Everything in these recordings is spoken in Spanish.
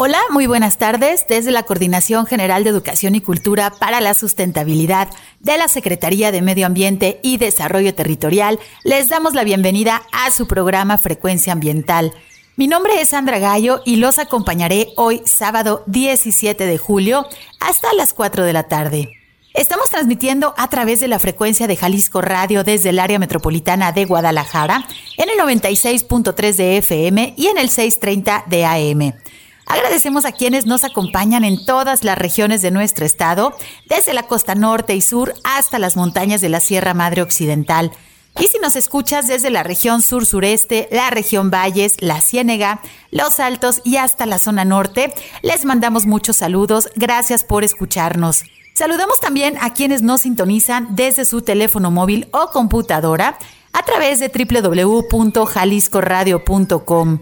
Hola, muy buenas tardes. Desde la Coordinación General de Educación y Cultura para la Sustentabilidad de la Secretaría de Medio Ambiente y Desarrollo Territorial, les damos la bienvenida a su programa Frecuencia Ambiental. Mi nombre es Sandra Gallo y los acompañaré hoy sábado 17 de julio hasta las 4 de la tarde. Estamos transmitiendo a través de la frecuencia de Jalisco Radio desde el área metropolitana de Guadalajara en el 96.3 de FM y en el 630 de AM. Agradecemos a quienes nos acompañan en todas las regiones de nuestro estado, desde la costa norte y sur hasta las montañas de la Sierra Madre Occidental. Y si nos escuchas desde la región sur-sureste, la región Valles, la Ciénega, Los Altos y hasta la zona norte, les mandamos muchos saludos. Gracias por escucharnos. Saludamos también a quienes nos sintonizan desde su teléfono móvil o computadora a través de www.jaliscoradio.com.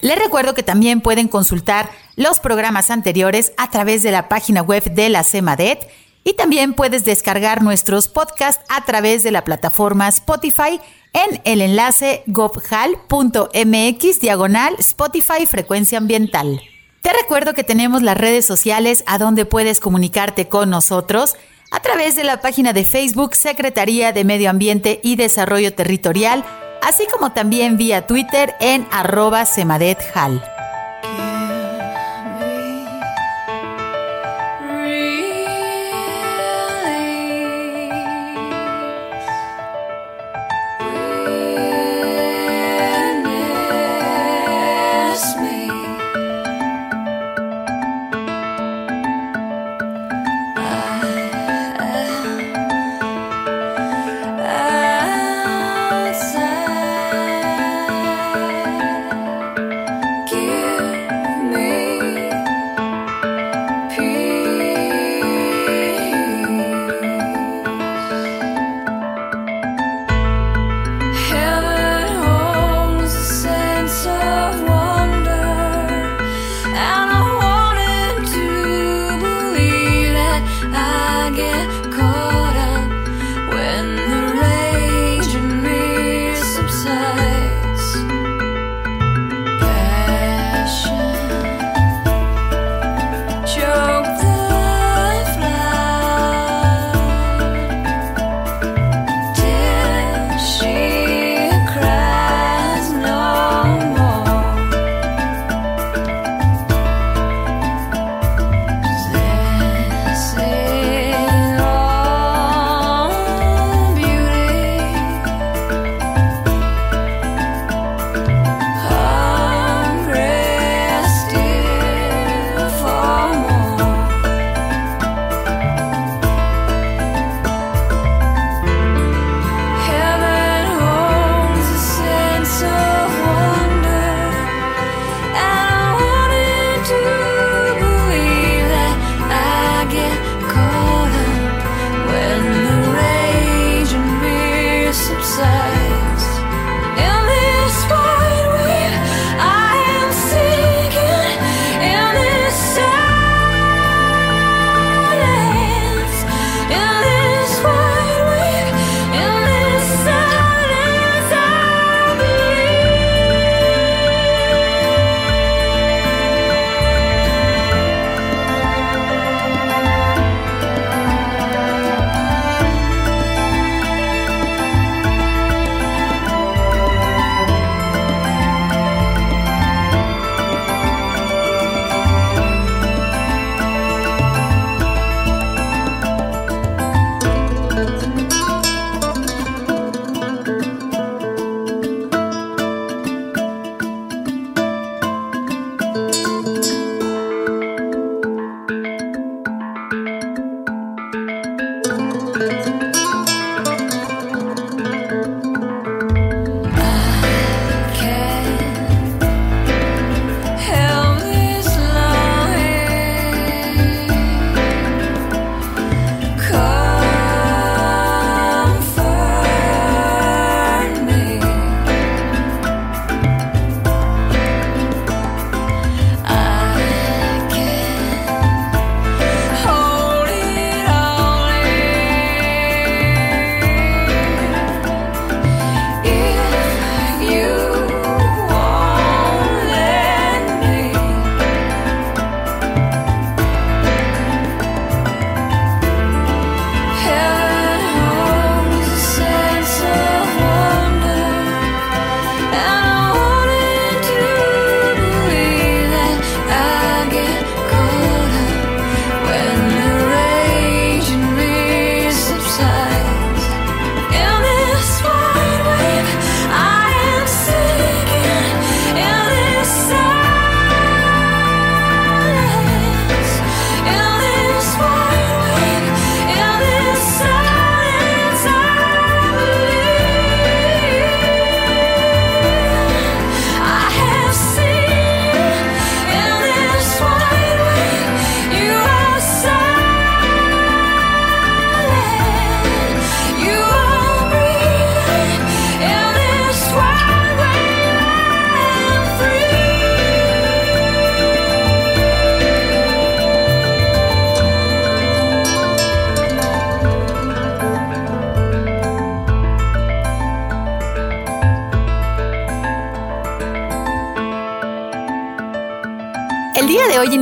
Les recuerdo que también pueden consultar los programas anteriores a través de la página web de la CEMADET y también puedes descargar nuestros podcasts a través de la plataforma Spotify en el enlace gobhal.mx diagonal Spotify Frecuencia Ambiental. Te recuerdo que tenemos las redes sociales a donde puedes comunicarte con nosotros a través de la página de Facebook Secretaría de Medio Ambiente y Desarrollo Territorial así como también vía Twitter en arroba semadethal.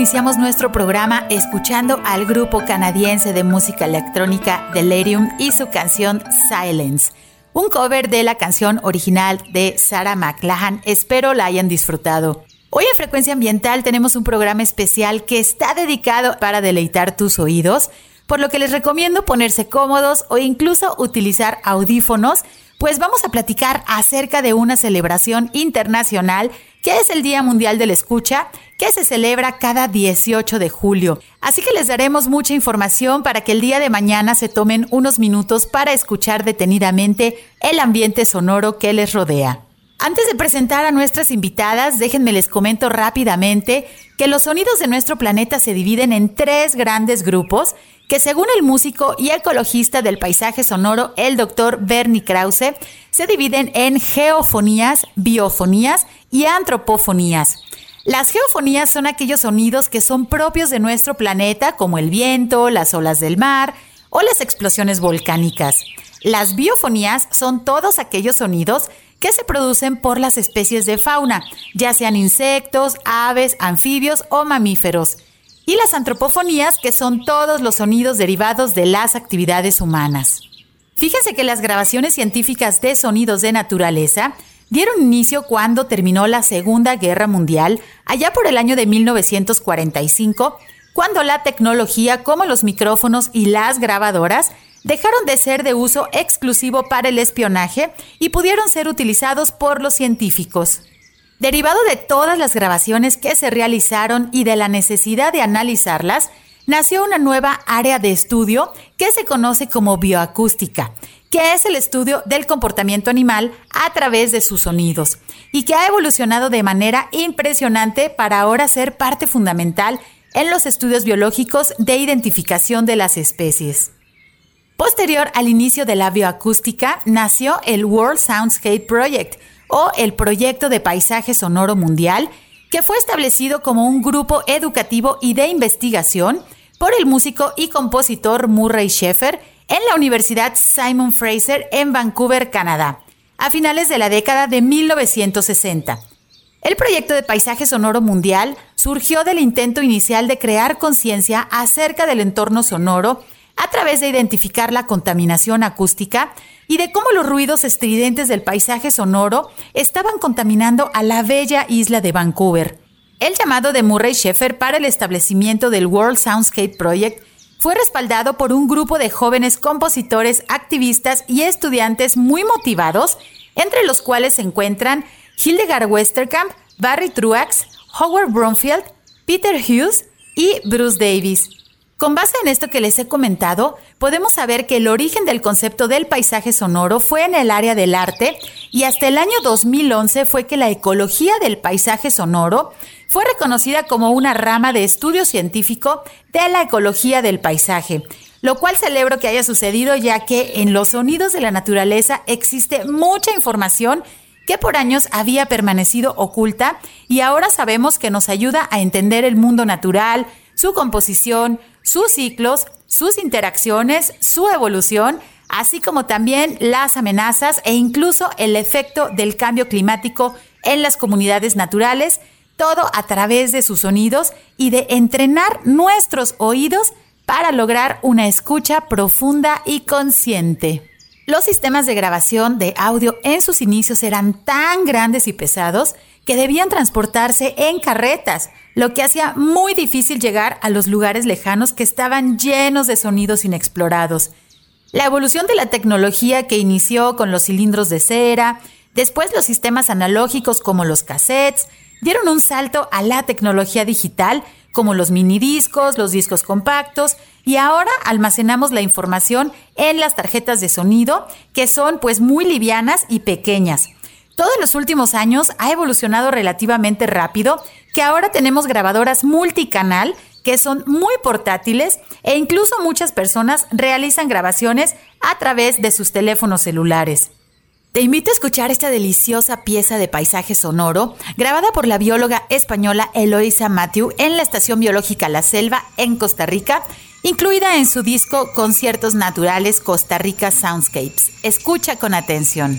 Iniciamos nuestro programa escuchando al grupo canadiense de música electrónica Delirium y su canción Silence, un cover de la canción original de Sarah McLachlan. Espero la hayan disfrutado. Hoy en Frecuencia Ambiental tenemos un programa especial que está dedicado para deleitar tus oídos, por lo que les recomiendo ponerse cómodos o incluso utilizar audífonos, pues vamos a platicar acerca de una celebración internacional que es el Día Mundial de la Escucha, que se celebra cada 18 de julio. Así que les daremos mucha información para que el día de mañana se tomen unos minutos para escuchar detenidamente el ambiente sonoro que les rodea. Antes de presentar a nuestras invitadas, déjenme les comento rápidamente que los sonidos de nuestro planeta se dividen en tres grandes grupos que según el músico y ecologista del paisaje sonoro, el doctor Bernie Krause, se dividen en geofonías, biofonías y antropofonías. Las geofonías son aquellos sonidos que son propios de nuestro planeta, como el viento, las olas del mar o las explosiones volcánicas. Las biofonías son todos aquellos sonidos que se producen por las especies de fauna, ya sean insectos, aves, anfibios o mamíferos y las antropofonías, que son todos los sonidos derivados de las actividades humanas. Fíjense que las grabaciones científicas de sonidos de naturaleza dieron inicio cuando terminó la Segunda Guerra Mundial, allá por el año de 1945, cuando la tecnología como los micrófonos y las grabadoras dejaron de ser de uso exclusivo para el espionaje y pudieron ser utilizados por los científicos. Derivado de todas las grabaciones que se realizaron y de la necesidad de analizarlas, nació una nueva área de estudio que se conoce como bioacústica, que es el estudio del comportamiento animal a través de sus sonidos y que ha evolucionado de manera impresionante para ahora ser parte fundamental en los estudios biológicos de identificación de las especies. Posterior al inicio de la bioacústica, nació el World Soundscape Project, o el Proyecto de Paisaje Sonoro Mundial, que fue establecido como un grupo educativo y de investigación por el músico y compositor Murray Schaeffer en la Universidad Simon Fraser en Vancouver, Canadá, a finales de la década de 1960. El proyecto de paisaje sonoro mundial surgió del intento inicial de crear conciencia acerca del entorno sonoro a través de identificar la contaminación acústica y de cómo los ruidos estridentes del paisaje sonoro estaban contaminando a la bella isla de Vancouver. El llamado de Murray Schaeffer para el establecimiento del World Soundscape Project fue respaldado por un grupo de jóvenes compositores, activistas y estudiantes muy motivados, entre los cuales se encuentran Hildegard Westerkamp, Barry Truax, Howard Bromfield, Peter Hughes y Bruce Davis. Con base en esto que les he comentado, podemos saber que el origen del concepto del paisaje sonoro fue en el área del arte y hasta el año 2011 fue que la ecología del paisaje sonoro fue reconocida como una rama de estudio científico de la ecología del paisaje, lo cual celebro que haya sucedido ya que en los sonidos de la naturaleza existe mucha información que por años había permanecido oculta y ahora sabemos que nos ayuda a entender el mundo natural, su composición, sus ciclos, sus interacciones, su evolución, así como también las amenazas e incluso el efecto del cambio climático en las comunidades naturales, todo a través de sus sonidos y de entrenar nuestros oídos para lograr una escucha profunda y consciente. Los sistemas de grabación de audio en sus inicios eran tan grandes y pesados que debían transportarse en carretas, lo que hacía muy difícil llegar a los lugares lejanos que estaban llenos de sonidos inexplorados. La evolución de la tecnología que inició con los cilindros de cera, después los sistemas analógicos como los cassettes, dieron un salto a la tecnología digital como los minidiscos, los discos compactos y ahora almacenamos la información en las tarjetas de sonido que son pues muy livianas y pequeñas. Todos los últimos años ha evolucionado relativamente rápido que ahora tenemos grabadoras multicanal que son muy portátiles e incluso muchas personas realizan grabaciones a través de sus teléfonos celulares. Te invito a escuchar esta deliciosa pieza de paisaje sonoro grabada por la bióloga española Eloisa Matthew en la Estación Biológica La Selva en Costa Rica, incluida en su disco Conciertos Naturales Costa Rica Soundscapes. Escucha con atención.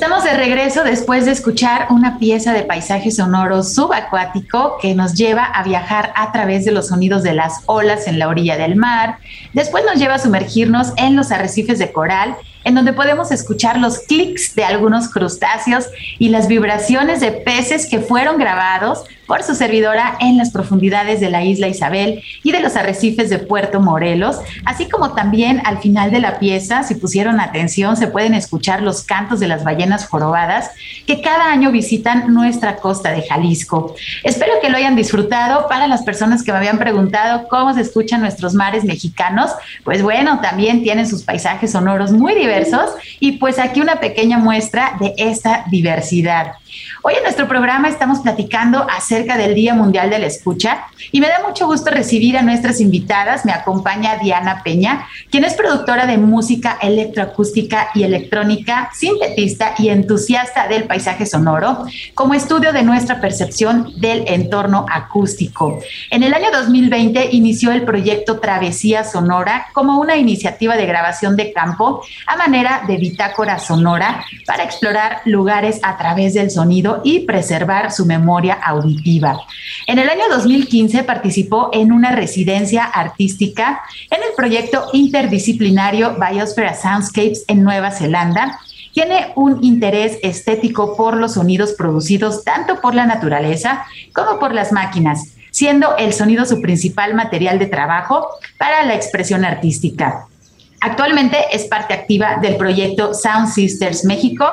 Estamos de regreso después de escuchar una pieza de paisaje sonoro subacuático que nos lleva a viajar a través de los sonidos de las olas en la orilla del mar. Después nos lleva a sumergirnos en los arrecifes de coral en donde podemos escuchar los clics de algunos crustáceos y las vibraciones de peces que fueron grabados por su servidora en las profundidades de la isla Isabel y de los arrecifes de Puerto Morelos, así como también al final de la pieza, si pusieron atención, se pueden escuchar los cantos de las ballenas jorobadas que cada año visitan nuestra costa de Jalisco. Espero que lo hayan disfrutado. Para las personas que me habían preguntado cómo se escuchan nuestros mares mexicanos, pues bueno, también tienen sus paisajes sonoros muy diversos y pues aquí una pequeña muestra de esta diversidad. Hoy en nuestro programa estamos platicando acerca del Día Mundial de la Escucha y me da mucho gusto recibir a nuestras invitadas. Me acompaña Diana Peña, quien es productora de música electroacústica y electrónica, sintetista y entusiasta del paisaje sonoro, como estudio de nuestra percepción del entorno acústico. En el año 2020 inició el proyecto Travesía Sonora como una iniciativa de grabación de campo a manera de bitácora sonora para explorar lugares a través del sonido y preservar su memoria auditiva. En el año 2015 participó en una residencia artística en el proyecto interdisciplinario Biosphere Soundscapes en Nueva Zelanda, tiene un interés estético por los sonidos producidos tanto por la naturaleza como por las máquinas, siendo el sonido su principal material de trabajo para la expresión artística. Actualmente es parte activa del proyecto Sound Sisters México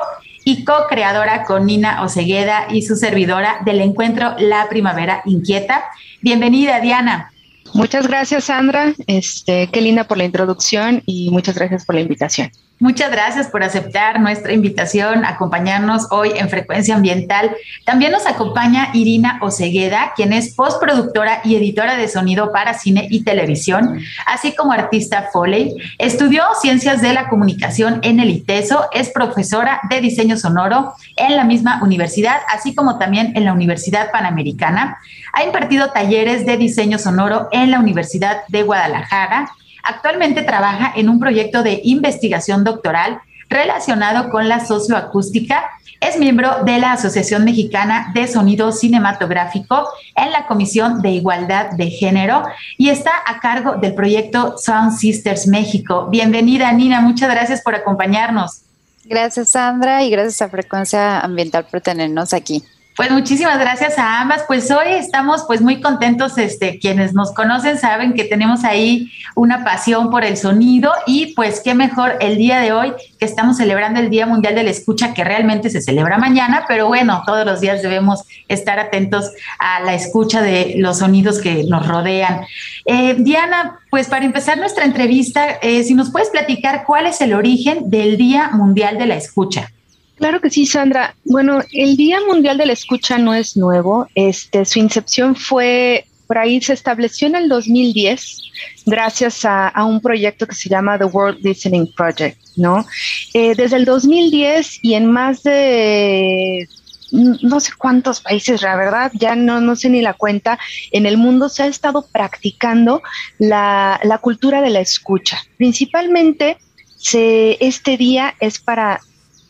y co-creadora con Nina Osegueda y su servidora del encuentro La Primavera Inquieta. Bienvenida, Diana. Muchas gracias, Sandra. Este, qué linda por la introducción y muchas gracias por la invitación. Muchas gracias por aceptar nuestra invitación, acompañarnos hoy en Frecuencia Ambiental. También nos acompaña Irina Osegueda, quien es postproductora y editora de sonido para cine y televisión, así como artista Foley. Estudió Ciencias de la Comunicación en el ITESO, es profesora de diseño sonoro en la misma universidad, así como también en la Universidad Panamericana. Ha impartido talleres de diseño sonoro en la Universidad de Guadalajara Actualmente trabaja en un proyecto de investigación doctoral relacionado con la socioacústica. Es miembro de la Asociación Mexicana de Sonido Cinematográfico en la Comisión de Igualdad de Género y está a cargo del proyecto Sound Sisters México. Bienvenida, Nina. Muchas gracias por acompañarnos. Gracias, Sandra, y gracias a Frecuencia Ambiental por tenernos aquí. Pues muchísimas gracias a ambas. Pues hoy estamos pues muy contentos, este, quienes nos conocen saben que tenemos ahí una pasión por el sonido y pues qué mejor el día de hoy que estamos celebrando el Día Mundial de la Escucha que realmente se celebra mañana, pero bueno, todos los días debemos estar atentos a la escucha de los sonidos que nos rodean. Eh, Diana, pues para empezar nuestra entrevista, eh, si nos puedes platicar cuál es el origen del Día Mundial de la Escucha. Claro que sí, Sandra. Bueno, el Día Mundial de la Escucha no es nuevo. Este, su incepción fue, por ahí se estableció en el 2010 gracias a, un proyecto que se llama The World Listening Project, ¿no? Eh, desde el 2010 y en más de no sé cuántos países, la verdad, ya no, no sé ni la cuenta, en el mundo se ha estado practicando la, la cultura de la escucha. Principalmente, se, este día es para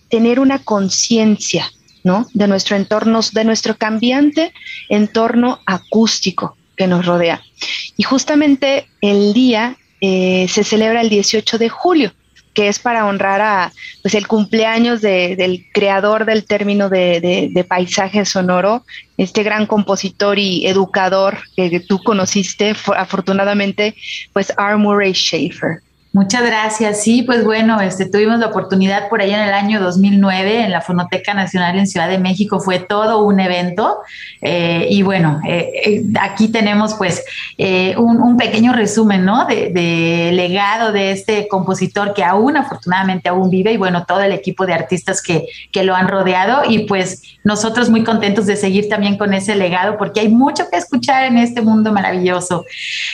tener una conciencia, ¿no? De nuestro entorno, de nuestro cambiante entorno acústico que nos rodea. Y justamente el día eh, se celebra el 18 de julio, que es para honrar a pues el cumpleaños del creador del término de, paisaje sonoro, este gran compositor y educador que tú conociste, afortunadamente, pues R. Murray Schaefer. Muchas gracias. Sí, pues bueno, este, tuvimos la oportunidad por allá en el año 2009 en la Fonoteca Nacional en Ciudad de México. Fue todo un evento. Eh, y bueno, eh, eh, aquí tenemos pues un, pequeño resumen, ¿no? De, legado de este compositor que aún afortunadamente aún vive y bueno, todo el equipo de artistas que, que lo han rodeado. Y pues nosotros muy contentos de seguir también con ese legado porque hay mucho que escuchar en este mundo maravilloso.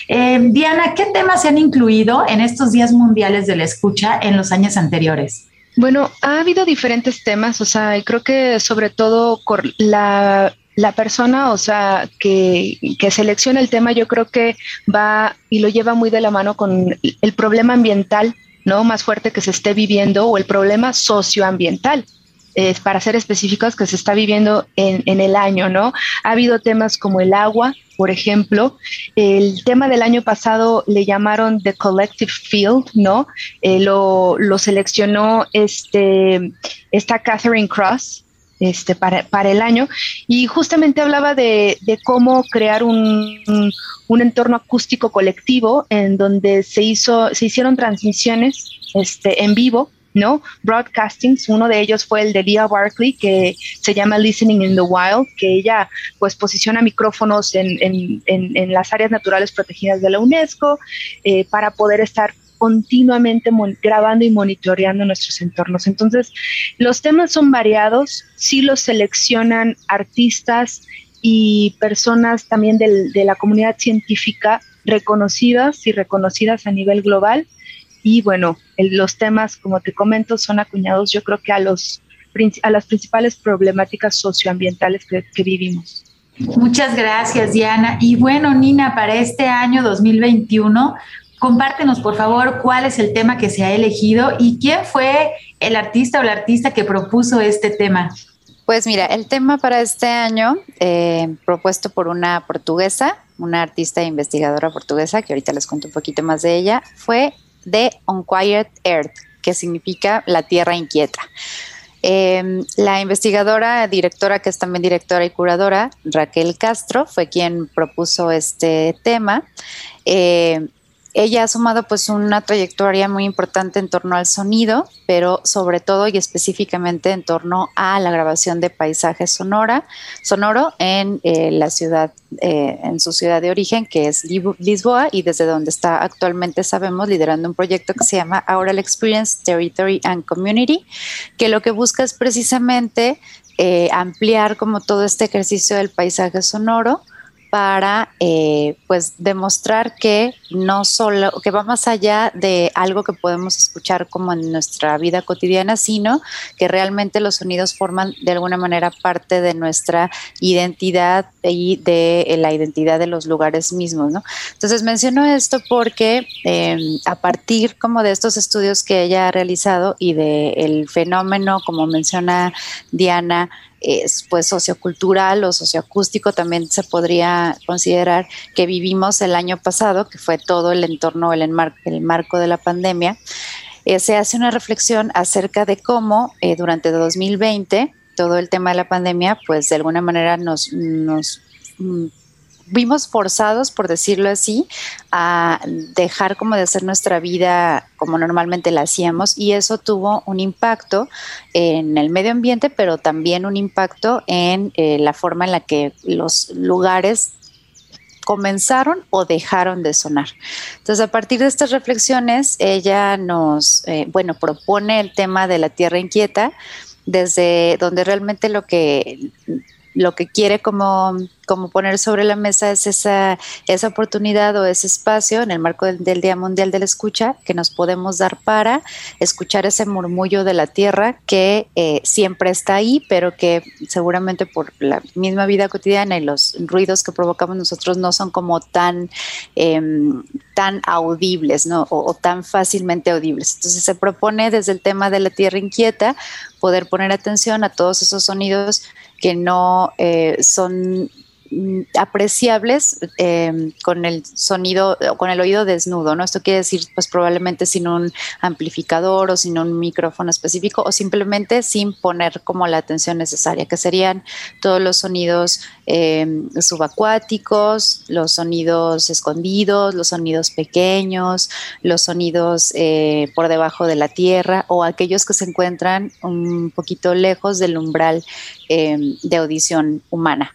Diana, ¿qué temas se han incluido en estos días? Mundiales de la escucha en los años anteriores? Bueno, ha habido diferentes temas, o sea, creo que sobre todo la, la persona, o sea, que, que, selecciona el tema, yo creo que va y lo lleva muy de la mano con el problema ambiental, ¿no? Más fuerte que se esté viviendo o el problema socioambiental para ser específicos, que se está viviendo en, el año, ¿no? Ha habido temas como el agua, por ejemplo. El tema del año pasado le llamaron The Collective Field, ¿no? Eh, lo, lo, seleccionó este, esta Catherine Cross. Este, para, el año y justamente hablaba de, cómo crear un, un, entorno acústico colectivo en donde se hizo se hicieron transmisiones este, en vivo ¿no? Broadcastings, uno de ellos fue el de Leah Barkley, que se llama Listening in the Wild, que ella pues posiciona micrófonos en, en, en, las áreas naturales protegidas de la UNESCO eh, para poder estar continuamente grabando y monitoreando nuestros entornos. Entonces, los temas son variados, sí los seleccionan artistas y personas también del, de la comunidad científica reconocidas y reconocidas a nivel global y bueno, los temas, como te comento, son acuñados yo creo que a, los, a las principales problemáticas socioambientales que, que vivimos. Muchas gracias, Diana. Y bueno, Nina, para este año 2021, compártenos, por favor, cuál es el tema que se ha elegido y quién fue el artista o la artista que propuso este tema. Pues mira, el tema para este año, eh, propuesto por una portuguesa, una artista e investigadora portuguesa, que ahorita les cuento un poquito más de ella, fue de Unquiet Earth, que significa la tierra inquieta. Em, la investigadora, directora, que es también directora y curadora, Raquel Castro, fue quien propuso este tema. Eh, ella ha sumado pues una trayectoria muy importante en torno al sonido, pero sobre todo y específicamente en torno a la grabación de paisajes sonora, sonoro en eh, la ciudad, eh, en su ciudad de origen, que es Lisboa, y desde donde está actualmente, sabemos, liderando un proyecto que se llama Aural Experience, Territory and Community, que lo que busca es precisamente eh, ampliar como todo este ejercicio del paisaje sonoro para eh, pues demostrar que no solo que va más allá de algo que podemos escuchar como en nuestra vida cotidiana, sino que realmente los sonidos forman de alguna manera parte de nuestra identidad y de eh, la identidad de los lugares mismos. Entonces menciono esto porque em, a partir como de estos estudios que ella ha realizado y del fenómeno, como menciona Diana, es pues sociocultural o socioacústico también se podría considerar que vivimos el año pasado, que fue todo el entorno, el, el marco de la pandemia, eh, se hace una reflexión acerca de cómo eh, durante 2020 todo el tema de la pandemia, pues de alguna manera nos, nos mm, vimos forzados, por decirlo así, a dejar como de hacer nuestra vida como normalmente la hacíamos y eso tuvo un impacto en el medio ambiente, pero también un impacto en eh, la forma en la que los lugares comenzaron o dejaron de sonar. Entonces, a partir de estas reflexiones, ella nos, eh, bueno, propone el tema de la tierra inquieta, desde donde realmente lo que lo que quiere como, como poner sobre la mesa es esa, esa oportunidad o ese espacio en el marco del, Día Mundial de la Escucha que nos podemos dar para escuchar ese murmullo de la tierra que eh, siempre está ahí, pero que seguramente por la misma vida cotidiana y los ruidos que provocamos nosotros no son como tan, em, tan audibles ¿no? o, o tan fácilmente audibles. Entonces se propone desde el tema de la tierra inquieta poder poner atención a todos esos sonidos que no eh, son apreciables em, con el sonido con el oído desnudo, ¿no? Esto quiere decir, pues probablemente sin un amplificador o sin un micrófono específico o simplemente sin poner como la atención necesaria, que serían todos los sonidos em, subacuáticos, los sonidos escondidos, los sonidos pequeños, los sonidos eh, por debajo de la tierra o aquellos que se encuentran un poquito lejos del umbral em, de audición humana.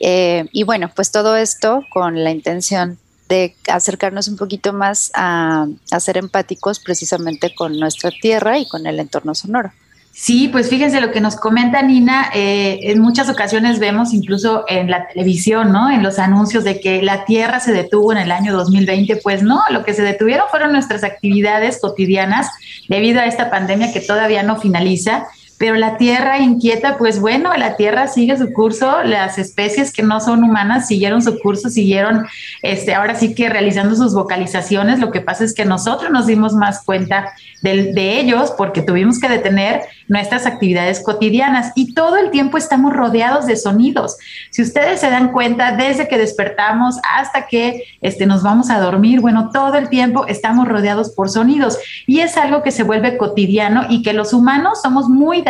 Eh, y bueno, pues todo esto con la intención de acercarnos un poquito más a, ser empáticos precisamente con nuestra tierra y con el entorno sonoro. Sí, pues fíjense lo que nos comenta Nina, eh, en muchas ocasiones vemos incluso en la televisión, ¿no? En los anuncios de que la Tierra se detuvo en el año 2020, pues no, lo que se detuvieron fueron nuestras actividades cotidianas debido a esta pandemia que todavía no finaliza pero la Tierra inquieta, pues bueno, la Tierra sigue su curso, las especies que no son humanas siguieron su curso, siguieron, este, ahora sí que realizando sus vocalizaciones, lo que pasa es que nosotros nos dimos más cuenta de, de ellos porque tuvimos que detener nuestras actividades cotidianas y todo el tiempo estamos rodeados de sonidos. Si ustedes se dan cuenta, desde que despertamos hasta que este, nos vamos a dormir, bueno, todo el tiempo estamos rodeados por sonidos y es algo que se vuelve cotidiano y que los humanos somos muy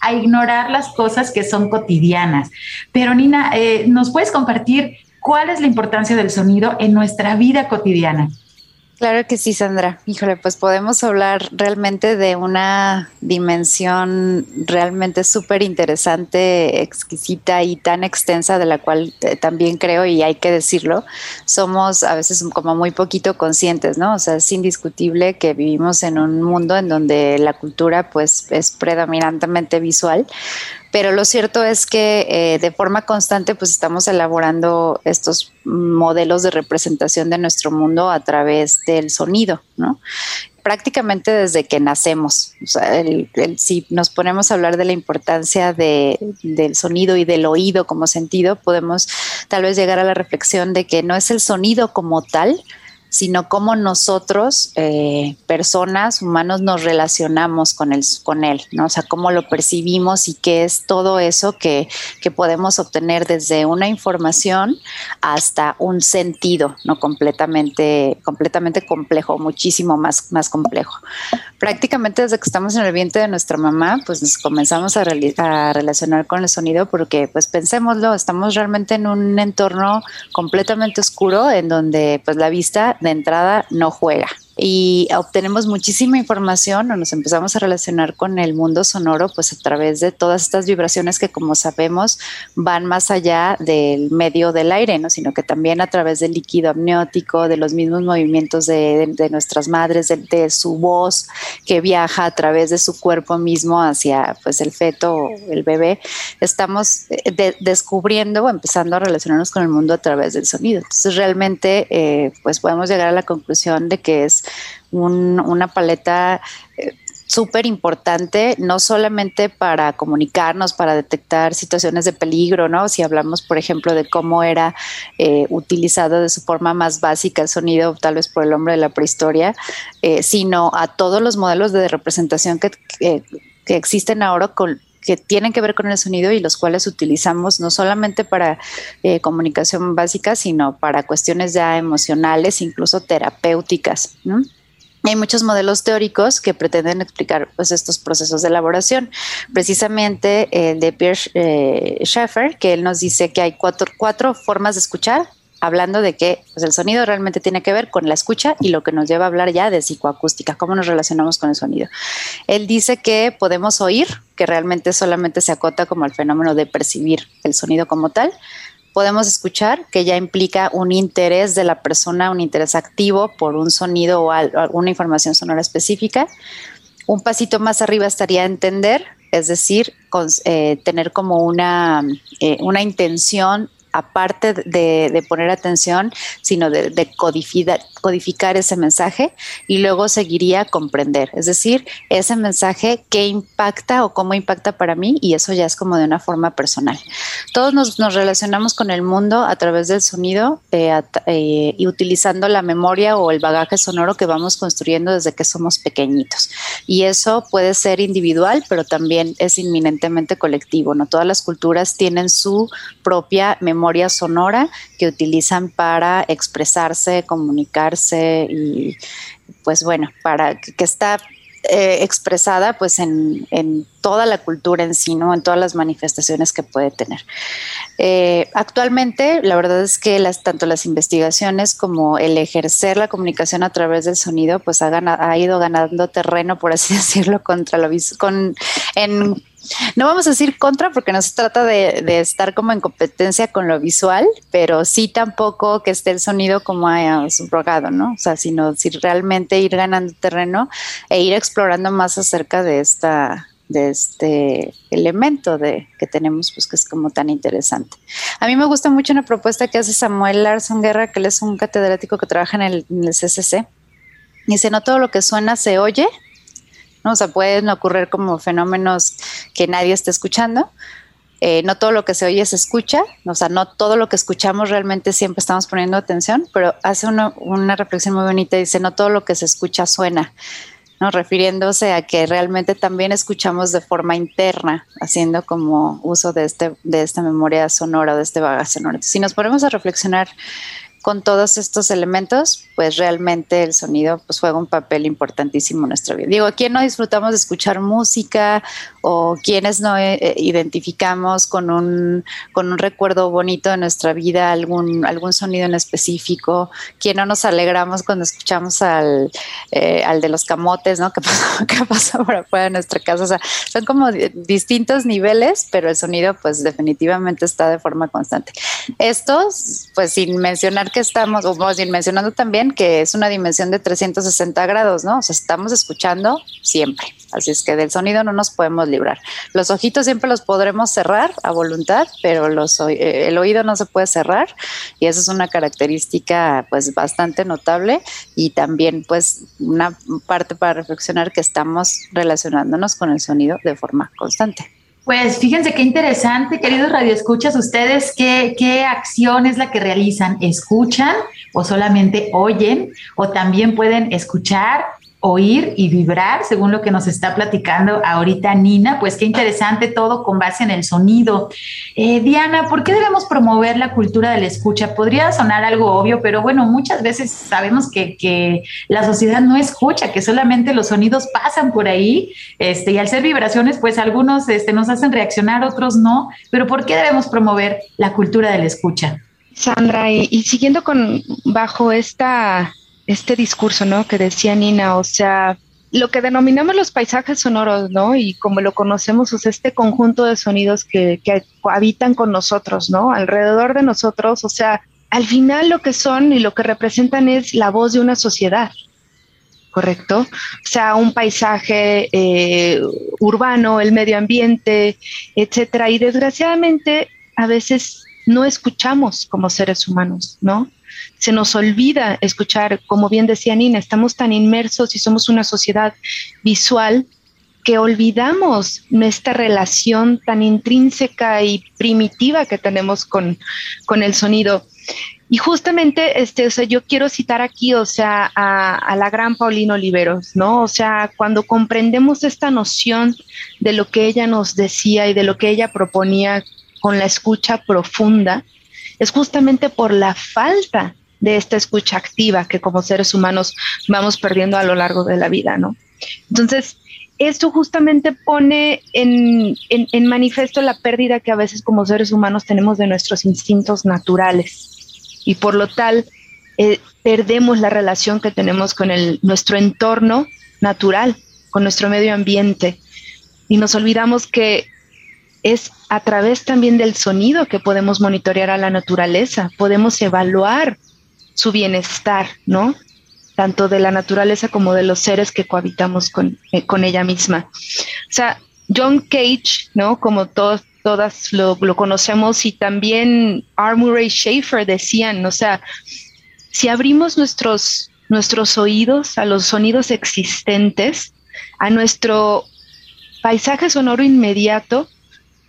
a ignorar las cosas que son cotidianas. Pero Nina, eh, ¿nos puedes compartir cuál es la importancia del sonido en nuestra vida cotidiana? Claro que sí, Sandra. Híjole, pues podemos hablar realmente de una dimensión realmente súper interesante, exquisita y tan extensa de la cual eh, también creo, y hay que decirlo, somos a veces como muy poquito conscientes, ¿no? O sea, es indiscutible que vivimos en un mundo en donde la cultura pues es predominantemente visual, pero lo cierto es que eh, de forma constante pues estamos elaborando estos modelos de representación de nuestro mundo a través del sonido, ¿no? prácticamente desde que nacemos. O sea, si nos ponemos a hablar de la importancia de, del sonido y del oído como sentido, podemos tal vez llegar a la reflexión de que no es el sonido como tal, sino cómo nosotros, eh, personas, humanos, nos relacionamos con, el, con él, ¿no? O sea, cómo lo percibimos y qué es todo eso que, que podemos obtener desde una información hasta un sentido, ¿no? Completamente, completamente complejo, muchísimo más, más complejo. Prácticamente desde que estamos en el vientre de nuestra mamá, pues nos comenzamos a, a relacionar con el sonido porque, pues pensémoslo, estamos realmente en un entorno completamente oscuro en donde, pues la vista de entrada no juega y obtenemos muchísima información o nos empezamos a relacionar con el mundo sonoro pues a través de todas estas vibraciones que como sabemos van más allá del medio del aire, ¿no? sino que también a través del líquido amniótico, de los mismos movimientos de, nuestras madres, de, su voz que viaja a través de su cuerpo mismo hacia pues el feto o el bebé, estamos eh, descubriendo o empezando a relacionarnos con el mundo a través del sonido. Entonces realmente eh, pues podemos llegar a la conclusión de que es una paleta eh, súper importante, no solamente para comunicarnos, para detectar situaciones de peligro, ¿no? Si hablamos, por ejemplo, de cómo era eh, utilizado de su forma más básica el sonido, tal vez por el hombre de la prehistoria, eh, sino a todos los modelos de representación que, que existen ahora con, que tienen que ver con el sonido y los cuales utilizamos no solamente para eh, comunicación básica, sino para cuestiones ya emocionales, incluso terapéuticas. hay muchos modelos teóricos que pretenden explicar pues, estos procesos de elaboración. Precisamente el de Pierre eh, Schaeffer, que él nos dice que hay cuatro, cuatro formas de escuchar, hablando de que pues, el sonido realmente tiene que ver con la escucha y lo que nos lleva a hablar ya de psicoacústica, cómo nos relacionamos con el sonido. Él dice que podemos oír, que realmente solamente se acota como el fenómeno de percibir el sonido como tal, podemos escuchar, que ya implica un interés de la persona, un interés activo por un sonido o alguna información sonora específica. Un pasito más arriba estaría entender, es decir, eh, tener como una, eh, una intención aparte de, poner atención, sino de, codificar, ese mensaje y luego seguiría comprender, es decir, ese mensaje qué impacta o cómo impacta para mí y eso ya es como de una forma personal. Todos nos, relacionamos con el mundo a través del sonido eh, eh, y utilizando la memoria o el bagaje sonoro que vamos construyendo desde que somos pequeñitos. Y eso puede ser individual, pero también es inminentemente colectivo, ¿no? Todas las culturas tienen su propia memoria memoria sonora que utilizan para expresarse, comunicarse y pues bueno, para que está eh, expresada pues en, toda la cultura en sí, ¿no? En todas las manifestaciones que puede tener. Eh, actualmente, la verdad es que las, tanto las investigaciones como el ejercer la comunicación a través del sonido, pues ha, ha ido ganando terreno, por así decirlo, contra lo con, en no vamos a decir contra porque no se trata de, estar como en competencia con lo visual, pero sí tampoco que esté el sonido como subrogado, ¿no? O sea, sino si realmente ir ganando terreno e ir explorando más acerca de esta de este elemento de que tenemos pues que es como tan interesante. A mí me gusta mucho una propuesta que hace Samuel Larson Guerra, que él es un catedrático que trabaja en el, en el CCC. Dice, no todo lo que suena se oye, ¿no? O sea, pueden ocurrir como fenómenos que nadie está escuchando. Eh, no todo lo que se oye se escucha, o sea, no todo lo que escuchamos realmente siempre estamos poniendo atención, pero hace una, una reflexión muy bonita, dice, no todo lo que se escucha suena, refiriéndose a que realmente también escuchamos de forma interna, haciendo como uso de, este, de esta memoria sonora, de este bagaje sonoro. Si nos ponemos a reflexionar con todos estos elementos, pues realmente el sonido pues juega un papel importantísimo en nuestra vida. Digo, ¿quién no disfrutamos de escuchar música o quienes no eh, eh, identificamos con un, con un recuerdo bonito de nuestra vida, algún, algún sonido en específico? ¿Quién no nos alegramos cuando escuchamos al, eh, al de los camotes, ¿no? ¿Qué pasa, por afuera de nuestra casa? O sea, son como distintos niveles, pero el sonido pues definitivamente está de forma constante. Estos, pues sin mencionar que estamos, o más bien mencionando también que es una dimensión de 360 grados, ¿no? O sea, estamos escuchando siempre. Así es que del sonido no nos podemos librar. Los ojitos siempre los podremos cerrar a voluntad, pero los, eh, el oído no se puede cerrar y esa es una característica pues bastante notable y también pues una parte para reflexionar que estamos relacionándonos con el sonido de forma constante. Pues fíjense qué interesante, queridos radioescuchas, ustedes qué, qué acción es la que realizan, escuchan o solamente oyen o también pueden escuchar oír y vibrar, según lo que nos está platicando ahorita Nina, pues qué interesante todo con base en el sonido. Eh, Diana, ¿por qué debemos promover la cultura de la escucha? Podría sonar algo obvio, pero bueno, muchas veces sabemos que, la sociedad no escucha, que solamente los sonidos pasan por ahí, este, y al ser vibraciones, pues algunos este, nos hacen reaccionar, otros no, pero ¿por qué debemos promover la cultura de la escucha? Sandra, y siguiendo con bajo esta este discurso, ¿no? Que decía Nina, o sea, lo que denominamos los paisajes sonoros, ¿no? Y como lo conocemos, es este conjunto de sonidos que, que habitan con nosotros, ¿no? Alrededor de nosotros, o sea, al final lo que son y lo que representan es la voz de una sociedad, ¿correcto? O sea, un paisaje eh, urbano, el medio ambiente, etcétera. Y desgraciadamente a veces no escuchamos como seres humanos, ¿no? Se nos olvida escuchar, como bien decía Nina, estamos tan inmersos y somos una sociedad visual que olvidamos nuestra relación tan intrínseca y primitiva que tenemos con, con el sonido. Y justamente, este, o sea, yo quiero citar aquí, o sea, a, a, la gran Paulina Oliveros, ¿no? O sea, cuando comprendemos esta noción de lo que ella nos decía y de lo que ella proponía con la escucha profunda, es justamente por la falta de esta escucha activa que como seres humanos vamos perdiendo a lo largo de la vida, ¿no? Entonces, esto justamente pone en, en, manifiesto la pérdida que a veces como seres humanos tenemos de nuestros instintos naturales y por lo tal eh, perdemos la relación que tenemos con el, nuestro entorno natural, con nuestro medio ambiente y nos olvidamos que es a través también del sonido que podemos monitorear a la naturaleza, podemos evaluar su bienestar, ¿no? tanto de la naturaleza como de los seres que cohabitamos con, eh, con ella misma. O sea, John Cage, ¿no? Como todos, todas lo, lo, conocemos y también R. Murray Schaefer decían, o sea, si abrimos nuestros, nuestros oídos a los sonidos existentes, a nuestro paisaje sonoro inmediato,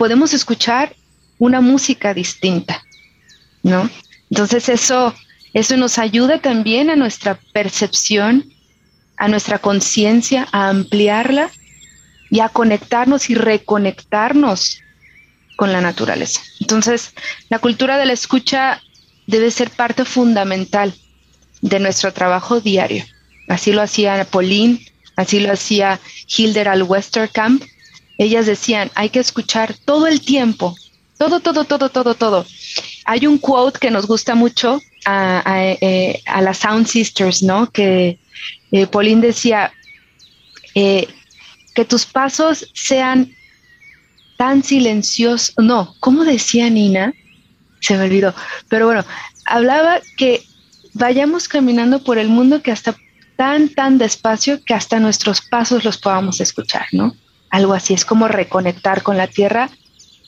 podemos escuchar una música distinta, ¿no? Entonces eso eso nos ayuda también a nuestra percepción, a nuestra conciencia, a ampliarla y a conectarnos y reconectarnos con la naturaleza. Entonces, la cultura de la escucha debe ser parte fundamental de nuestro trabajo diario. Así lo hacía Pauline, así lo hacía Hilder al Westerkamp. Ellas decían, hay que escuchar todo el tiempo, todo, todo, todo, todo, todo. Hay un quote que nos gusta mucho eh, a, las Sound Sisters, ¿no? Que eh, Pauline decía, eh, que tus pasos sean tan silenciosos, no, ¿cómo decía Nina? Se me olvidó, pero bueno, hablaba que vayamos caminando por el mundo que hasta tan, tan despacio que hasta nuestros pasos los podamos escuchar, ¿no? Algo así, es como reconectar con la tierra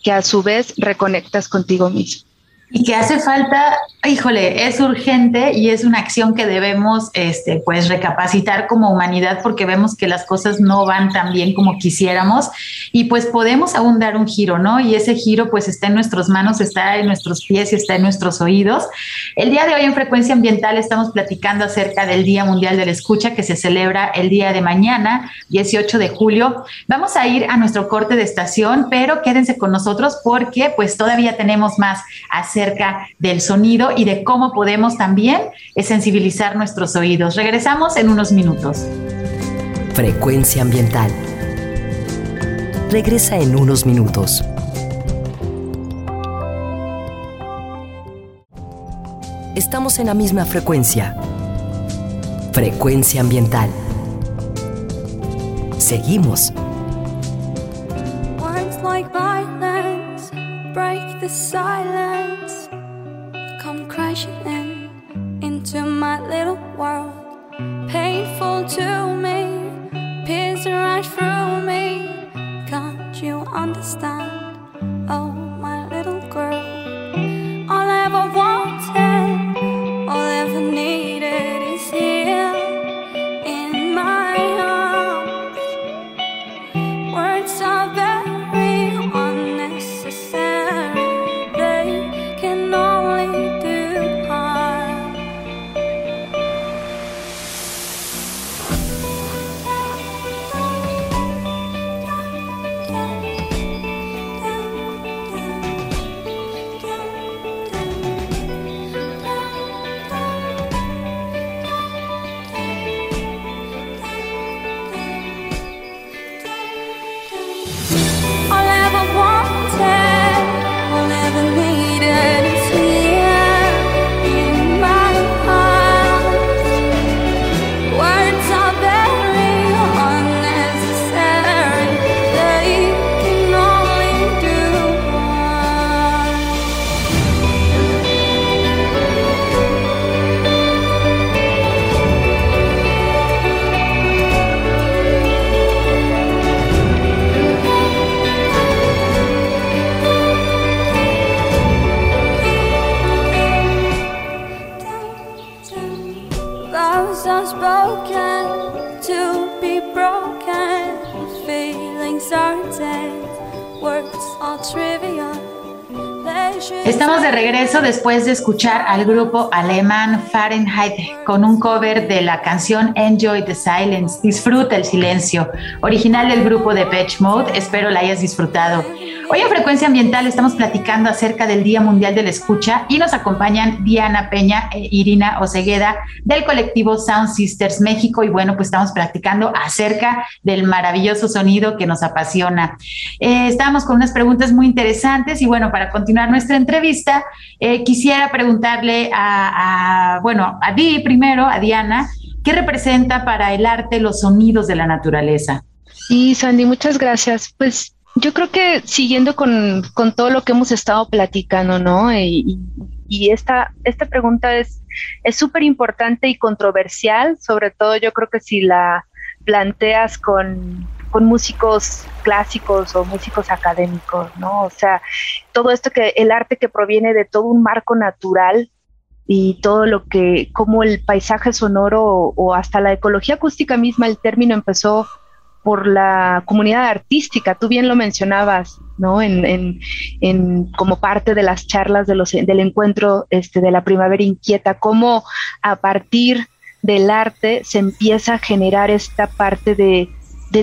que a su vez reconectas contigo mismo y que hace falta, híjole, es urgente y es una acción que debemos, este, pues, recapacitar como humanidad porque vemos que las cosas no van tan bien como quisiéramos y pues podemos aún dar un giro, ¿no? Y ese giro pues está en nuestras manos, está en nuestros pies y está en nuestros oídos. El día de hoy en Frecuencia Ambiental estamos platicando acerca del Día Mundial de la Escucha que se celebra el día de mañana, 18 de julio. Vamos a ir a nuestro corte de estación, pero quédense con nosotros porque pues todavía tenemos más a acerca del sonido y de cómo podemos también sensibilizar nuestros oídos. Regresamos en unos minutos. Frecuencia ambiental. Regresa en unos minutos. Estamos en la misma frecuencia. Frecuencia ambiental. Seguimos. break the silence. Little world. Painful to me, peers rush through me. Can't you understand? Oh, Bye. Estamos de regreso después de escuchar al grupo alemán Fahrenheit con un cover de la canción Enjoy the Silence, Disfruta el silencio, original del grupo de Patch Mode. Espero la hayas disfrutado. Hoy en Frecuencia Ambiental estamos platicando acerca del Día Mundial de la Escucha y nos acompañan Diana Peña e Irina Osegueda del colectivo Sound Sisters México y bueno, pues estamos platicando acerca del maravilloso sonido que nos apasiona. Eh, estamos con unas preguntas muy interesantes y bueno, para continuar nuestra entrevista, eh, quisiera preguntarle a, bueno, a Di primero, a Diana, ¿qué representa para el arte los sonidos de la naturaleza? Sí, Sandy, muchas gracias. Pues yo creo que siguiendo con, todo lo que hemos estado platicando, ¿no? Y, esta, esta pregunta es súper importante y controversial, sobre todo yo creo que si la planteas con, con músicos clásicos o músicos académicos, ¿no? O sea, todo esto que el arte que proviene de todo un marco natural y todo lo que, como el paisaje sonoro o hasta la ecología acústica misma, el término empezó por la comunidad artística. Tú bien lo mencionabas, ¿no? En, como parte de las charlas de los, del encuentro este, de la primavera inquieta, cómo a partir del arte se empieza a generar esta parte de,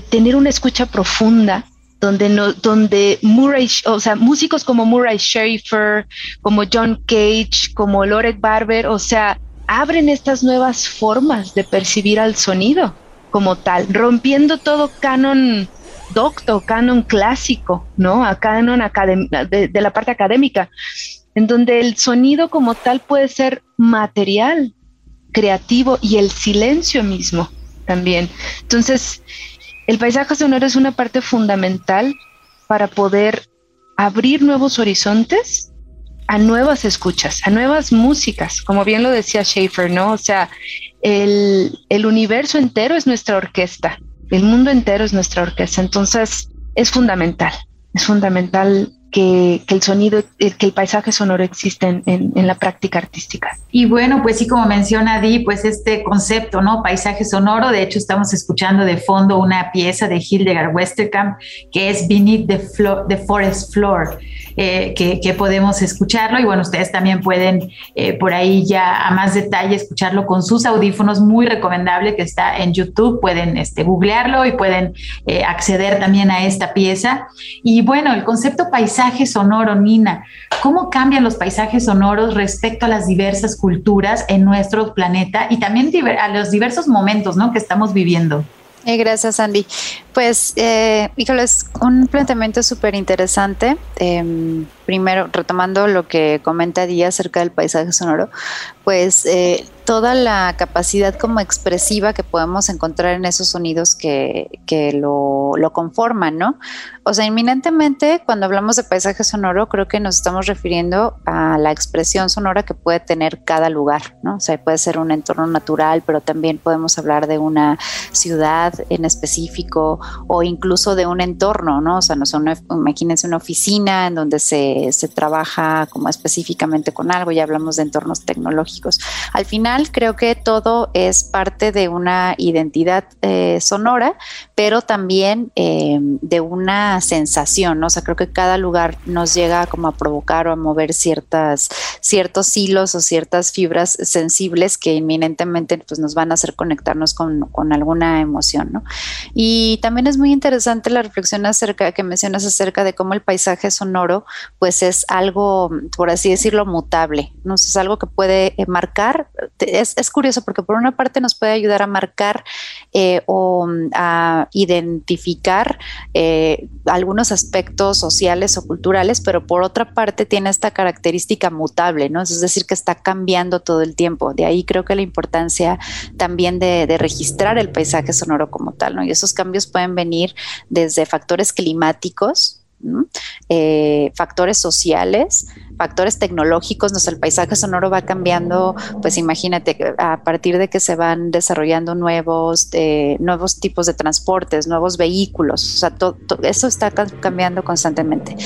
tener una escucha profunda, donde, no, donde Murray, o sea, músicos como Murray Schaefer, como John Cage, como Lorek Barber, o sea, abren estas nuevas formas de percibir al sonido como tal, rompiendo todo canon docto, canon clásico, ¿no? A canon de, de la parte académica, en donde el sonido como tal puede ser material, creativo y el silencio mismo también. Entonces, el paisaje sonoro es una parte fundamental para poder abrir nuevos horizontes a nuevas escuchas, a nuevas músicas, como bien lo decía Schaefer, ¿no? O sea, el, el universo entero es nuestra orquesta, el mundo entero es nuestra orquesta, entonces es fundamental, es fundamental que, el sonido, que el paisaje sonoro existe en, en, la práctica artística. Y bueno, pues sí, como menciona Di, pues este concepto, ¿no? Paisaje sonoro, de hecho estamos escuchando de fondo una pieza de Hildegard Westerkamp que es Beneath the, the Forest Floor. Eh, que, podemos escucharlo y bueno, ustedes también pueden eh, por ahí ya a más detalle escucharlo con sus audífonos, muy recomendable que está en YouTube, pueden este, googlearlo y pueden eh, acceder también a esta pieza. Y bueno, el concepto paisaje sonoro, Nina, ¿cómo cambian los paisajes sonoros respecto a las diversas culturas en nuestro planeta y también a los diversos momentos ¿no? que estamos viviendo? gracias, Andy. Pues, eh, es un planteamiento súper interesante. Em, primero, retomando lo que comenta Díaz acerca del paisaje sonoro, pues eh, toda la capacidad como expresiva que podemos encontrar en esos sonidos que, que lo, lo, conforman, ¿no? O sea, inminentemente cuando hablamos de paisaje sonoro, creo que nos estamos refiriendo a la expresión sonora que puede tener cada lugar, ¿no? O sea, puede ser un entorno natural, pero también podemos hablar de una ciudad en específico o incluso de un entorno, ¿no? O sea, no son, imagínense una oficina en donde se, se trabaja como específicamente con algo, ya hablamos de entornos tecnológicos. Al final creo que todo es parte de una identidad eh, sonora, pero también eh, de una sensación, ¿no? O sea, creo que cada lugar nos llega como a provocar o a mover ciertas, ciertos hilos o ciertas fibras sensibles que inminentemente pues, nos van a hacer conectarnos con, con alguna emoción, ¿no? Y también también es muy interesante la reflexión acerca que mencionas acerca de cómo el paisaje sonoro, pues es algo, por así decirlo, mutable, ¿no? Es algo que puede eh, marcar. Es, curioso porque por una parte nos puede ayudar a marcar eh, o a identificar eh, algunos aspectos sociales o culturales, pero por otra parte tiene esta característica mutable, ¿no? Es decir, que está cambiando todo el tiempo. De ahí creo que la importancia también de registrar el paisaje sonoro como tal, ¿no? Y esos cambios pueden venir desde factores climáticos, eh, factores sociales, factores tecnológicos, el paisaje sonoro va cambiando, pues imagínate, a partir de que se van desarrollando nuevos, eh, nuevos tipos de transportes, nuevos vehículos, o sea, todo, eso está cambiando constantemente.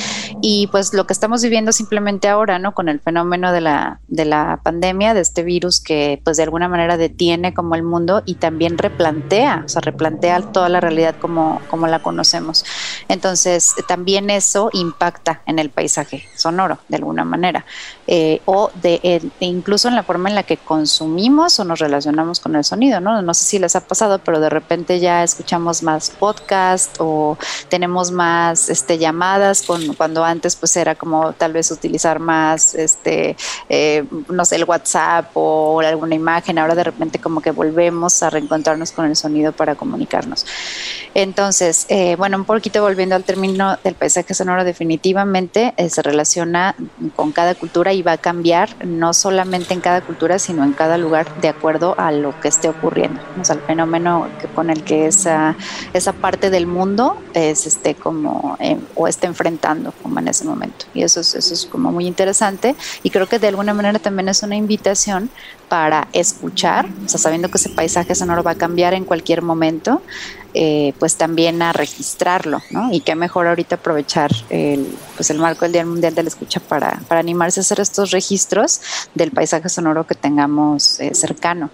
Y pues lo que estamos viviendo simplemente ahora, ¿no? Con el fenómeno de la, de la pandemia, de este virus que pues de alguna manera detiene como el mundo y también replantea, o sea, replantea toda la realidad como, como la conocemos. Entonces, también eso impacta en el paisaje sonoro de alguna manera. Eh, o de, e incluso en la forma en la que consumimos o nos relacionamos con el sonido, ¿no? No sé si les ha pasado, pero de repente ya escuchamos más podcast o tenemos más este, llamadas cuando antes pues era como tal vez utilizar más, este, eh, no sé, el WhatsApp o alguna imagen, ahora de repente como que volvemos a reencontrarnos con el sonido para comunicarnos. Entonces, eh, bueno, un poquito volviendo al término del paisaje sonoro, definitivamente se relaciona con cada cultura y va a cambiar no solamente en cada cultura, sino en cada lugar de acuerdo a lo que esté ocurriendo, o sea, al fenómeno que, con el que esa, esa parte del mundo es, esté como eh, o esté enfrentando como en ese momento. Y eso es, eso es como muy interesante. Y creo que de alguna manera también es una invitación para escuchar, o sea, sabiendo que ese paisaje sonoro va a cambiar en cualquier momento, eh, pues también a registrarlo, ¿no? Y qué mejor ahorita aprovechar el, pues el marco del Día Mundial de la Escucha para, para animarse a hacer estos registros del paisaje sonoro que tengamos eh, cercano.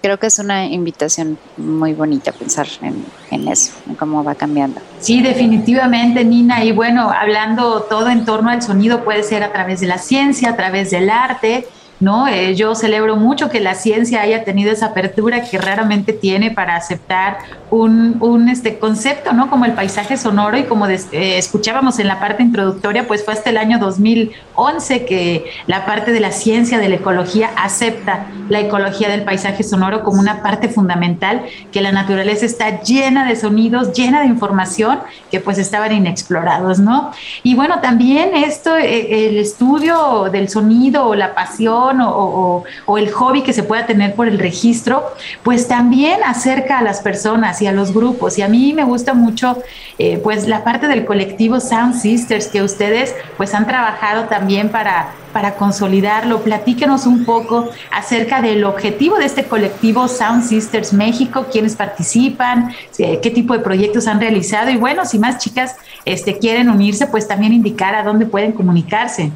creo que es una invitación muy bonita pensar en, en, eso, en cómo va cambiando. Sí, definitivamente, Nina. Y bueno, hablando todo en torno al sonido, puede ser a través de la ciencia, a través del arte, ¿no? Eh, yo celebro mucho que la ciencia haya tenido esa apertura que raramente tiene para aceptar un, un este concepto, ¿no? Como el paisaje sonoro y como eh, escuchábamos en la parte introductoria, pues fue hasta el año 2011 que la parte de la ciencia, de la ecología, acepta la ecología del paisaje sonoro como una parte fundamental, que la naturaleza está llena de sonidos, llena de información que pues estaban inexplorados, ¿no? Y bueno, también esto, eh, el estudio del sonido la pasión, o, el hobby que se pueda tener por el registro, pues también acerca a las personas y a los grupos. Y a mí me gusta mucho eh, pues la parte del colectivo Sound Sisters que ustedes pues han trabajado también para para consolidarlo. Platíquenos un poco acerca del objetivo de este colectivo Sound Sisters México, quiénes participan, qué tipo de proyectos han realizado y bueno, si más chicas este, quieren unirse, pues también indicar a dónde pueden comunicarse.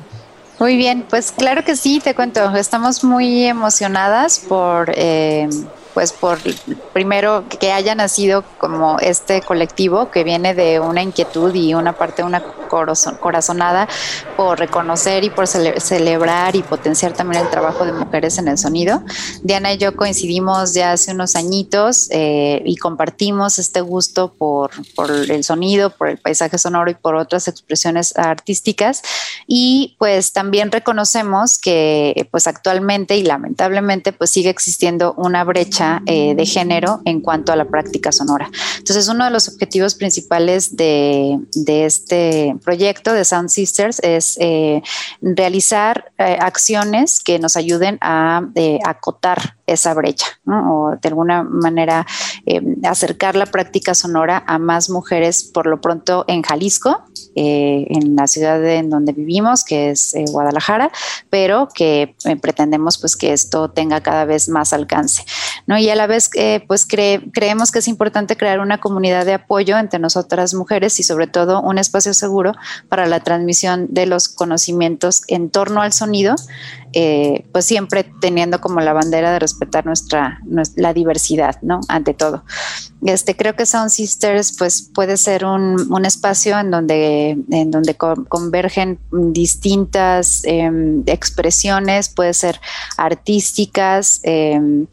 Muy bien, pues claro que sí, te cuento, estamos muy emocionadas por eh, pues por primero que haya nacido como este colectivo que viene de una inquietud y una parte, una corazonada por reconocer y por celebrar y potenciar también el trabajo de mujeres en el sonido. Diana y yo coincidimos ya hace unos añitos eh, y compartimos este gusto por, por el sonido, por el paisaje sonoro y por otras expresiones artísticas y pues también reconocemos que pues actualmente y lamentablemente pues sigue existiendo una brecha eh, de género en cuanto a la práctica sonora. Entonces, uno de los objetivos principales de, este proyecto de Sound Sisters es eh, realizar eh, acciones que nos ayuden a acotar esa brecha o de alguna manera acercar la práctica sonora a más mujeres, por lo pronto en Jalisco, en la ciudad en donde vivimos, que es Guadalajara, pero que pretendemos pues que esto tenga cada vez más alcance. Y a la vez, eh, pues creemos que es importante crear una comunidad de apoyo entre nosotras mujeres y sobre todo un espacio seguro para la transmisión de los conocimientos en torno al sonido, eh, pues siempre teniendo como la bandera de respetar nuestra, la diversidad, ¿no? Ante todo. Este, creo que Sound Sisters pues puede ser un, un espacio en donde, en donde convergen distintas em, expresiones, puede ser artísticas, em,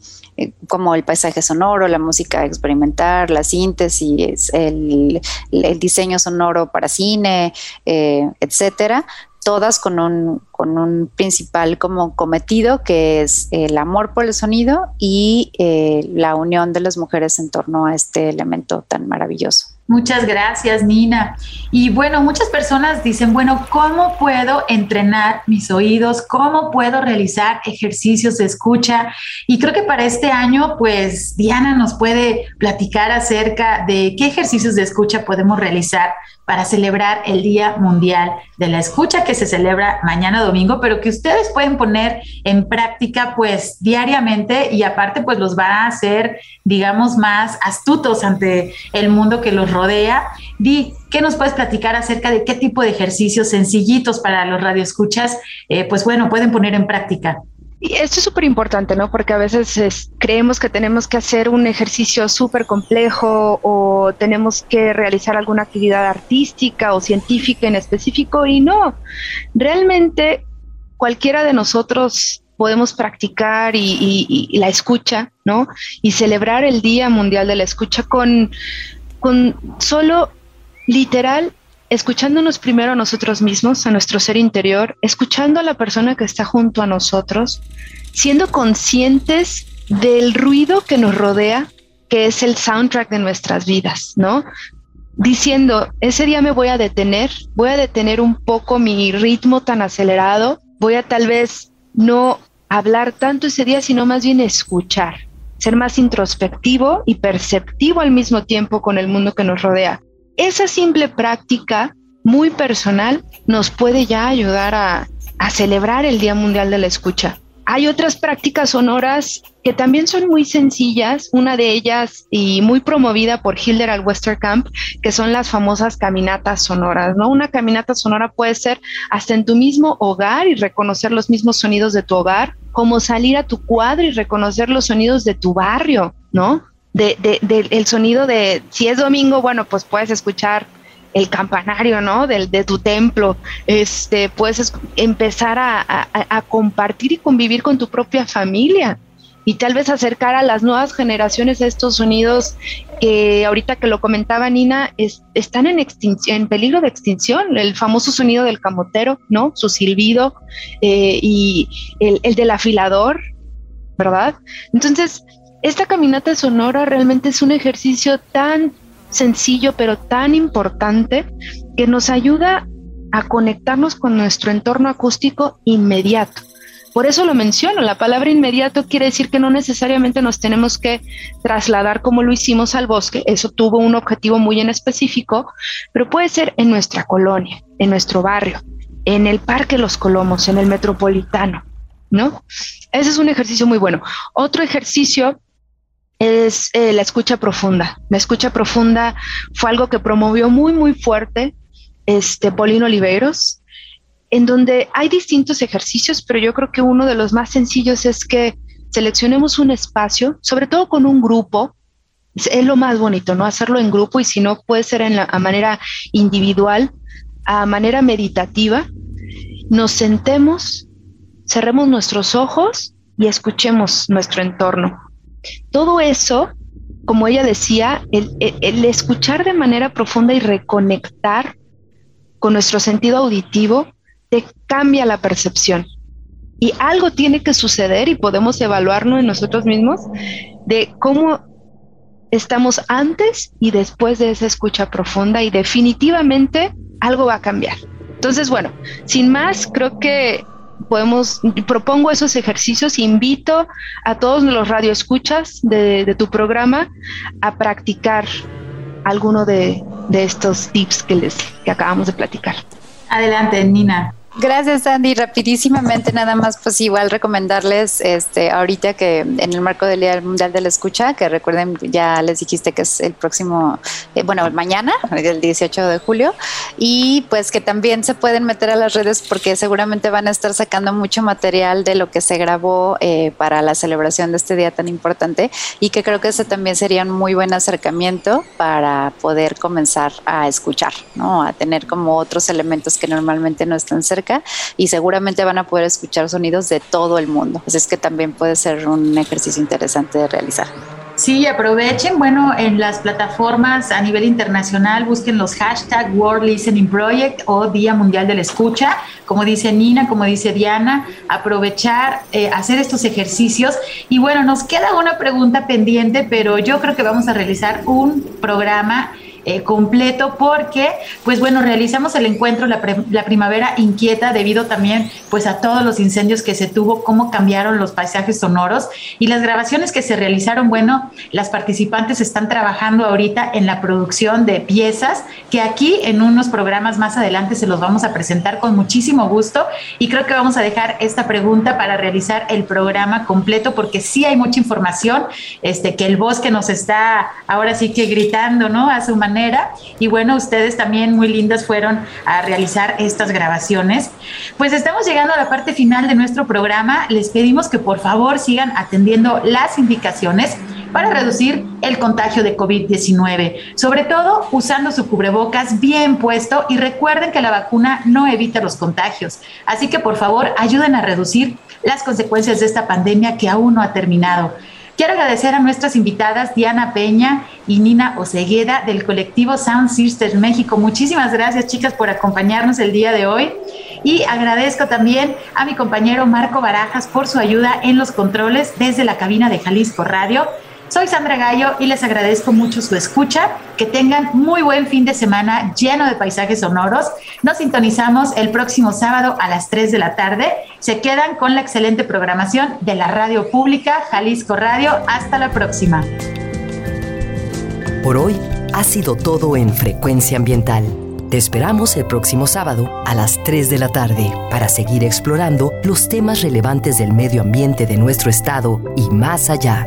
como el paisaje sonoro, la música experimental, la síntesis, el, el diseño sonoro para cine, eh, etcétera, todas con un, con un principal como cometido que es el amor por el sonido y eh, la unión de las mujeres en torno a este elemento tan maravilloso. Muchas gracias, Nina. Y bueno, muchas personas dicen, bueno, ¿cómo puedo entrenar mis oídos? ¿Cómo puedo realizar ejercicios de escucha? Y creo que para este año, pues Diana nos puede platicar acerca de qué ejercicios de escucha podemos realizar para celebrar el Día Mundial de la Escucha que se celebra mañana domingo, pero que ustedes pueden poner en práctica pues diariamente y aparte pues los va a hacer, digamos, más astutos ante el mundo que los rodea. Di, ¿qué nos puedes platicar acerca de qué tipo de ejercicios sencillitos para los radioescuchas, eh, pues bueno, pueden poner en práctica? Y esto es súper importante, ¿no? Porque a veces creemos que tenemos que hacer un ejercicio súper complejo o tenemos que realizar alguna actividad artística o científica en específico y no, realmente cualquiera de nosotros podemos practicar y, la escucha, ¿no? Y celebrar el Día Mundial de la Escucha con, con solo literal escuchándonos primero a nosotros mismos, a nuestro ser interior, escuchando a la persona que está junto a nosotros, siendo conscientes del ruido que nos rodea, que es el soundtrack de nuestras vidas, ¿no? Diciendo, ese día me voy a detener, voy a detener un poco mi ritmo tan acelerado, voy a tal vez no hablar tanto ese día, sino más bien escuchar, ser más introspectivo y perceptivo al mismo tiempo con el mundo que nos rodea esa simple práctica muy personal nos puede ya ayudar a, celebrar el Día Mundial de la Escucha. Hay otras prácticas sonoras que también son muy sencillas, una de ellas y muy promovida por Hilder al Westerkamp, que son las famosas caminatas sonoras, ¿no? Una caminata sonora puede ser hasta en tu mismo hogar y reconocer los mismos sonidos de tu hogar, como salir a tu cuadro y reconocer los sonidos de tu barrio, ¿no? De, el sonido de, si es domingo, bueno, pues puedes escuchar el campanario, ¿no? Del, de tu templo, este, puedes empezar a, a, compartir y convivir con tu propia familia y tal vez acercar a las nuevas generaciones a estos sonidos que ahorita que lo comentaba Nina, es, están en en peligro de extinción, el famoso sonido del camotero, ¿no? Su silbido eh, y el, el del afilador, ¿verdad? Entonces, esta caminata sonora realmente es un ejercicio tan sencillo pero tan importante que nos ayuda a conectarnos con nuestro entorno acústico inmediato. Por eso lo menciono, la palabra inmediato quiere decir que no necesariamente nos tenemos que trasladar como lo hicimos al bosque, eso tuvo un objetivo muy en específico, pero puede ser en nuestra colonia, en nuestro barrio, en el Parque Los Colomos, en el Metropolitano, ¿no? Ese es un ejercicio muy bueno. Otro ejercicio es eh, la escucha profunda. La escucha profunda fue algo que promovió muy, muy fuerte este Paulino Oliveros, en donde hay distintos ejercicios, pero yo creo que uno de los más sencillos es que seleccionemos un espacio, sobre todo con un grupo, es, lo más bonito, ¿no? Hacerlo en grupo y si no puede ser en la, a manera individual, a manera meditativa, nos sentemos, cerremos nuestros ojos y escuchemos nuestro entorno. Todo eso, como ella decía, el, escuchar de manera profunda y reconectar con nuestro sentido auditivo te cambia la percepción. Y algo tiene que suceder y podemos evaluarlo en nosotros mismos de cómo estamos antes y después de esa escucha profunda y definitivamente algo va a cambiar. Entonces, bueno, sin más, creo que podemos, propongo esos ejercicios, invito a todos los radioescuchas de, de tu programa a practicar alguno de, de estos tips que les que acabamos de platicar. Adelante, Nina. Gracias, Andy. Rapidísimamente, nada más, pues igual recomendarles, este, ahorita que en el marco del Día Mundial de la Escucha, que recuerden, ya les dijiste que es el próximo, eh, bueno, mañana, el 18 de julio, y pues que también se pueden meter a las redes porque seguramente van a estar sacando mucho material de lo que se grabó eh, para la celebración de este día tan importante y que creo que ese también sería un muy buen acercamiento para poder comenzar a escuchar, ¿no? A tener como otros elementos que normalmente no están cerca y seguramente van a poder escuchar sonidos de todo el mundo. Así es que también puede ser un ejercicio interesante de realizar. Sí, aprovechen, bueno, en las plataformas a nivel internacional busquen los hashtag World Listening Project o Día Mundial de la Escucha, como dice Nina, como dice Diana, aprovechar, eh, hacer estos ejercicios. Y bueno, nos queda una pregunta pendiente, pero yo creo que vamos a realizar un programa eh, completo porque, pues bueno, realizamos el encuentro la, la, primavera inquieta debido también pues a todos los incendios que se tuvo, cómo cambiaron los paisajes sonoros y las grabaciones que se realizaron, bueno, las participantes están trabajando ahorita en la producción de piezas que aquí en unos programas más adelante se los vamos a presentar con muchísimo gusto y creo que vamos a dejar esta pregunta para realizar el programa completo porque sí hay mucha información este que el bosque nos está ahora sí que gritando, ¿no? A su manera Y bueno, ustedes también muy lindas fueron a realizar estas grabaciones. Pues estamos llegando a la parte final de nuestro programa. Les pedimos que por favor sigan atendiendo las indicaciones para reducir el contagio de COVID-19, sobre todo usando su cubrebocas bien puesto y recuerden que la vacuna no evita los contagios. Así que por favor ayuden a reducir las consecuencias de esta pandemia que aún no ha terminado. Quiero agradecer a nuestras invitadas Diana Peña y Nina Osegueda del colectivo Sound Sisters México. Muchísimas gracias chicas por acompañarnos el día de hoy. Y agradezco también a mi compañero Marco Barajas por su ayuda en los controles desde la cabina de Jalisco Radio. Soy Sandra Gallo y les agradezco mucho su escucha. Que tengan muy buen fin de semana lleno de paisajes sonoros. Nos sintonizamos el próximo sábado a las 3 de la tarde. Se quedan con la excelente programación de la radio pública Jalisco Radio. Hasta la próxima. Por hoy ha sido todo en Frecuencia Ambiental. Te esperamos el próximo sábado a las 3 de la tarde para seguir explorando los temas relevantes del medio ambiente de nuestro estado y más allá.